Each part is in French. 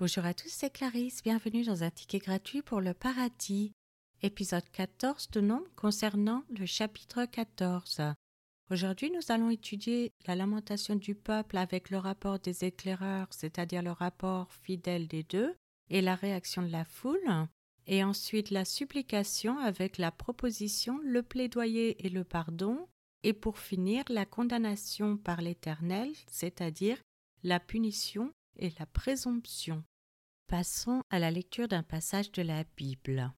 Bonjour à tous, c'est Clarisse, bienvenue dans un ticket gratuit pour le paradis, épisode 14 de Nombre concernant le chapitre 14. Aujourd'hui, nous allons étudier la lamentation du peuple avec le rapport des éclaireurs, c'est-à-dire le rapport fidèle des deux, et la réaction de la foule, et ensuite la supplication avec la proposition, le plaidoyer et le pardon, et pour finir la condamnation par l'Éternel, c'est-à-dire la punition et la présomption. Passons à la lecture d'un passage de la Bible.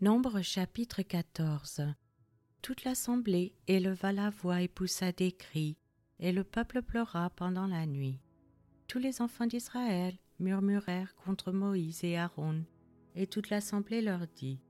Nombre chapitre 14. Toute l'assemblée éleva la voix et poussa des cris, et le peuple pleura pendant la nuit. Tous les enfants d'Israël murmurèrent contre Moïse et Aaron, et toute l'assemblée leur dit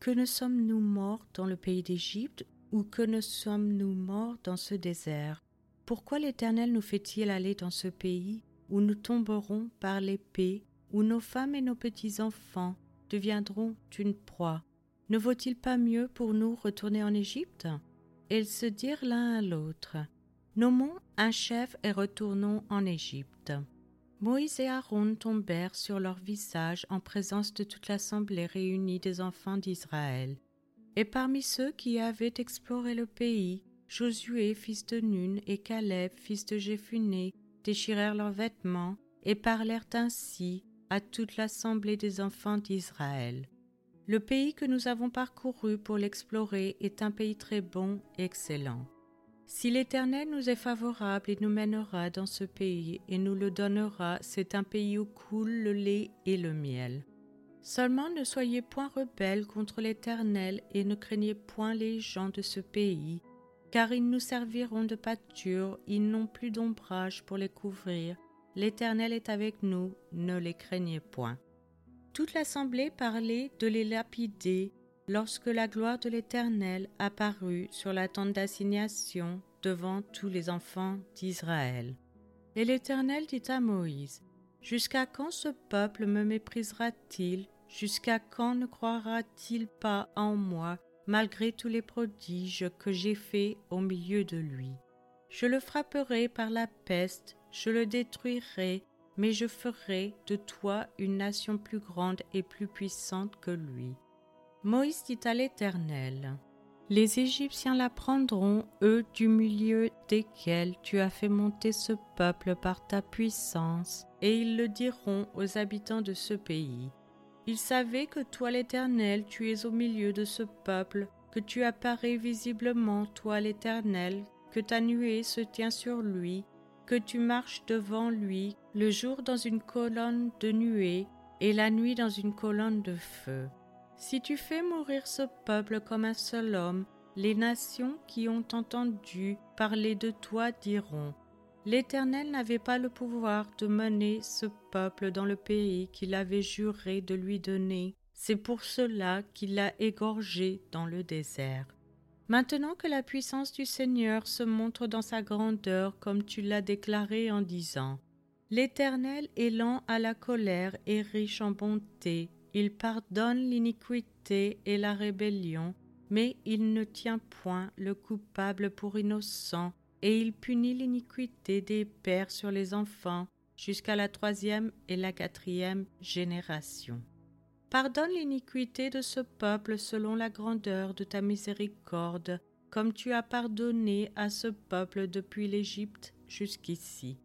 Que ne sommes-nous morts dans le pays d'Égypte, ou que ne sommes-nous morts dans ce désert? Pourquoi l'Éternel nous fait-il aller dans ce pays où nous tomberons par l'épée où nos femmes et nos petits-enfants deviendront une proie. Ne vaut-il pas mieux pour nous retourner en Égypte? Ils se dirent l'un à l'autre Nommons un chef et retournons en Égypte. Moïse et Aaron tombèrent sur leur visage en présence de toute l'assemblée réunie des enfants d'Israël. Et parmi ceux qui avaient exploré le pays, Josué, fils de Nun, et Caleb, fils de Jéphuné, déchirèrent leurs vêtements et parlèrent ainsi à toute l'assemblée des enfants d'Israël. Le pays que nous avons parcouru pour l'explorer est un pays très bon et excellent. Si l'Éternel nous est favorable et nous mènera dans ce pays et nous le donnera, c'est un pays où coule le lait et le miel. Seulement ne soyez point rebelles contre l'Éternel et ne craignez point les gens de ce pays, car ils nous serviront de pâture, ils n'ont plus d'ombrage pour les couvrir, L'Éternel est avec nous, ne les craignez point. Toute l'assemblée parlait de les lapider lorsque la gloire de l'Éternel apparut sur la tente d'assignation devant tous les enfants d'Israël. Et l'Éternel dit à Moïse, Jusqu'à quand ce peuple me méprisera-t-il? Jusqu'à quand ne croira-t-il pas en moi, malgré tous les prodiges que j'ai faits au milieu de lui Je le frapperai par la peste je le détruirai, mais je ferai de toi une nation plus grande et plus puissante que lui. Moïse dit à l'Éternel, Les Égyptiens la prendront, eux du milieu desquels tu as fait monter ce peuple par ta puissance, et ils le diront aux habitants de ce pays. Ils savaient que toi l'Éternel, tu es au milieu de ce peuple, que tu apparais visiblement, toi l'Éternel, que ta nuée se tient sur lui, que tu marches devant lui le jour dans une colonne de nuée et la nuit dans une colonne de feu. Si tu fais mourir ce peuple comme un seul homme, les nations qui ont entendu parler de toi diront L'Éternel n'avait pas le pouvoir de mener ce peuple dans le pays qu'il avait juré de lui donner. C'est pour cela qu'il l'a égorgé dans le désert. Maintenant que la puissance du Seigneur se montre dans sa grandeur comme tu l'as déclaré en disant L'Éternel est lent à la colère et riche en bonté, il pardonne l'iniquité et la rébellion, mais il ne tient point le coupable pour innocent, et il punit l'iniquité des pères sur les enfants jusqu'à la troisième et la quatrième génération. Pardonne l'iniquité de ce peuple selon la grandeur de ta miséricorde, comme tu as pardonné à ce peuple depuis l'Égypte jusqu'ici.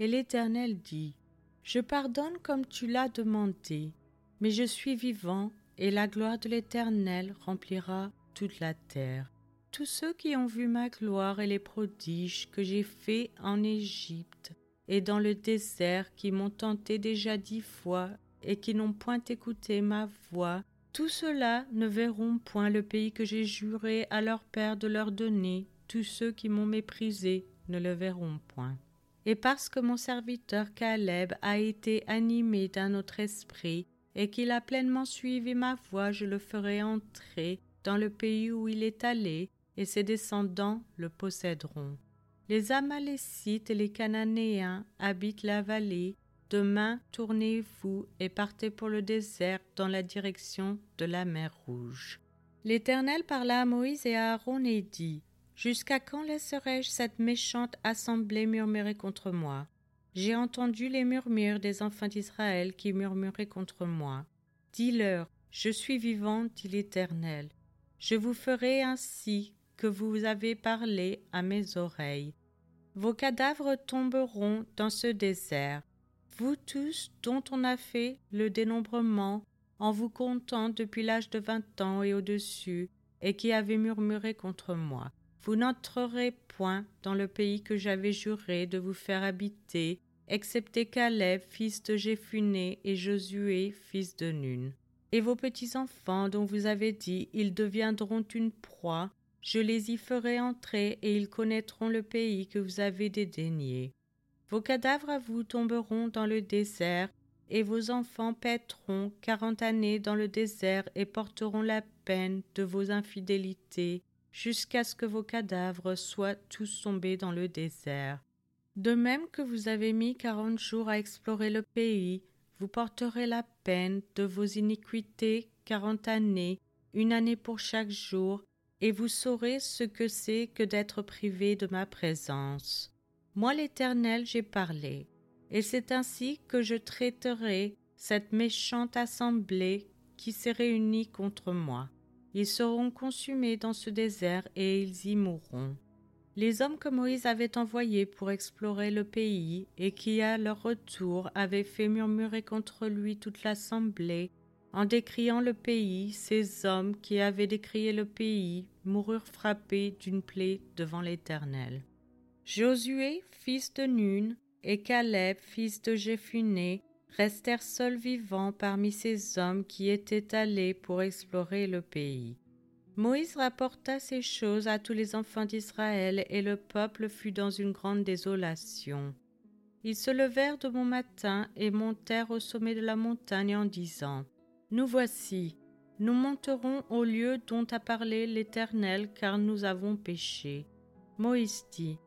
Et l'Éternel dit, Je pardonne comme tu l'as demandé, mais je suis vivant, et la gloire de l'Éternel remplira toute la terre. Tous ceux qui ont vu ma gloire et les prodiges que j'ai faits en Égypte et dans le désert qui m'ont tenté déjà dix fois et qui n'ont point écouté ma voix, tous ceux-là ne verront point le pays que j'ai juré à leur père de leur donner, tous ceux qui m'ont méprisé ne le verront point. Et parce que mon serviteur Caleb a été animé d'un autre esprit, et qu'il a pleinement suivi ma voix, je le ferai entrer dans le pays où il est allé, et ses descendants le posséderont. Les Amalécites et les Cananéens habitent la vallée, Demain, tournez-vous et partez pour le désert dans la direction de la mer Rouge. L'Éternel parla à Moïse et à Aaron et dit Jusqu'à quand laisserai-je cette méchante assemblée murmurer contre moi? J'ai entendu les murmures des enfants d'Israël qui murmuraient contre moi. Dis-leur, je suis vivant, dit l'Éternel. Je vous ferai ainsi que vous avez parlé à mes oreilles. Vos cadavres tomberont dans ce désert, vous tous dont on a fait le dénombrement en vous comptant depuis l'âge de vingt ans et au-dessus, et qui avez murmuré contre moi. Vous n'entrerez point dans le pays que j'avais juré de vous faire habiter, excepté Caleb, fils de Jéphuné, et Josué, fils de Nun. Et vos petits-enfants dont vous avez dit, ils deviendront une proie, je les y ferai entrer, et ils connaîtront le pays que vous avez dédaigné. Vos cadavres à vous tomberont dans le désert, et vos enfants paîtront quarante années dans le désert et porteront la peine de vos infidélités, jusqu'à ce que vos cadavres soient tous tombés dans le désert. De même que vous avez mis quarante jours à explorer le pays, vous porterez la peine de vos iniquités quarante années, une année pour chaque jour, et vous saurez ce que c'est que d'être privé de ma présence. Moi l'Éternel j'ai parlé, et c'est ainsi que je traiterai cette méchante assemblée qui s'est réunie contre moi. Ils seront consumés dans ce désert et ils y mourront. Les hommes que Moïse avait envoyés pour explorer le pays et qui à leur retour avaient fait murmurer contre lui toute l'assemblée, en décriant le pays, ces hommes qui avaient décrié le pays moururent frappés d'une plaie devant l'Éternel. Josué, fils de Nun, et Caleb, fils de Jéphuné, restèrent seuls vivants parmi ces hommes qui étaient allés pour explorer le pays. Moïse rapporta ces choses à tous les enfants d'Israël, et le peuple fut dans une grande désolation. Ils se levèrent de bon matin et montèrent au sommet de la montagne en disant Nous voici, nous monterons au lieu dont a parlé l'Éternel, car nous avons péché. Moïse dit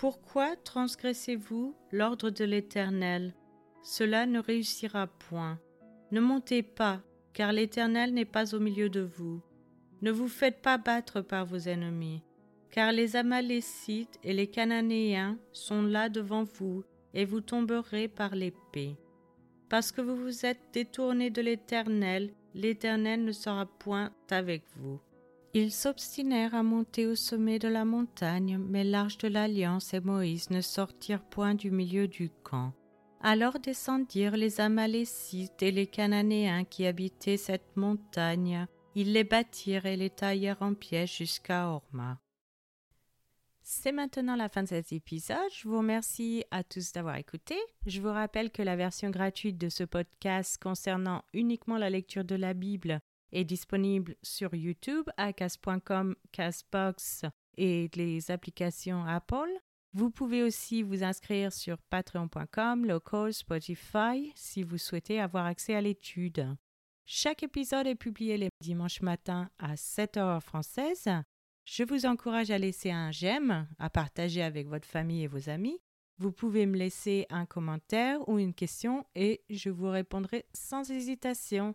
pourquoi transgressez-vous l'ordre de l'Éternel? Cela ne réussira point. Ne montez pas, car l'Éternel n'est pas au milieu de vous. Ne vous faites pas battre par vos ennemis, car les Amalécites et les Cananéens sont là devant vous, et vous tomberez par l'épée. Parce que vous vous êtes détournés de l'Éternel, l'Éternel ne sera point avec vous. Ils s'obstinèrent à monter au sommet de la montagne, mais l'arche de l'alliance et Moïse ne sortirent point du milieu du camp. Alors descendirent les Amalécites et les Cananéens qui habitaient cette montagne. Ils les bâtirent et les taillèrent en pièces jusqu'à Orma. C'est maintenant la fin de cet épisode. Je vous remercie à tous d'avoir écouté. Je vous rappelle que la version gratuite de ce podcast concernant uniquement la lecture de la Bible est disponible sur YouTube, acas.com, Casbox et les applications Apple. Vous pouvez aussi vous inscrire sur patreon.com, local, Spotify si vous souhaitez avoir accès à l'étude. Chaque épisode est publié les dimanches matins à 7 h française. Je vous encourage à laisser un j'aime, à partager avec votre famille et vos amis. Vous pouvez me laisser un commentaire ou une question et je vous répondrai sans hésitation.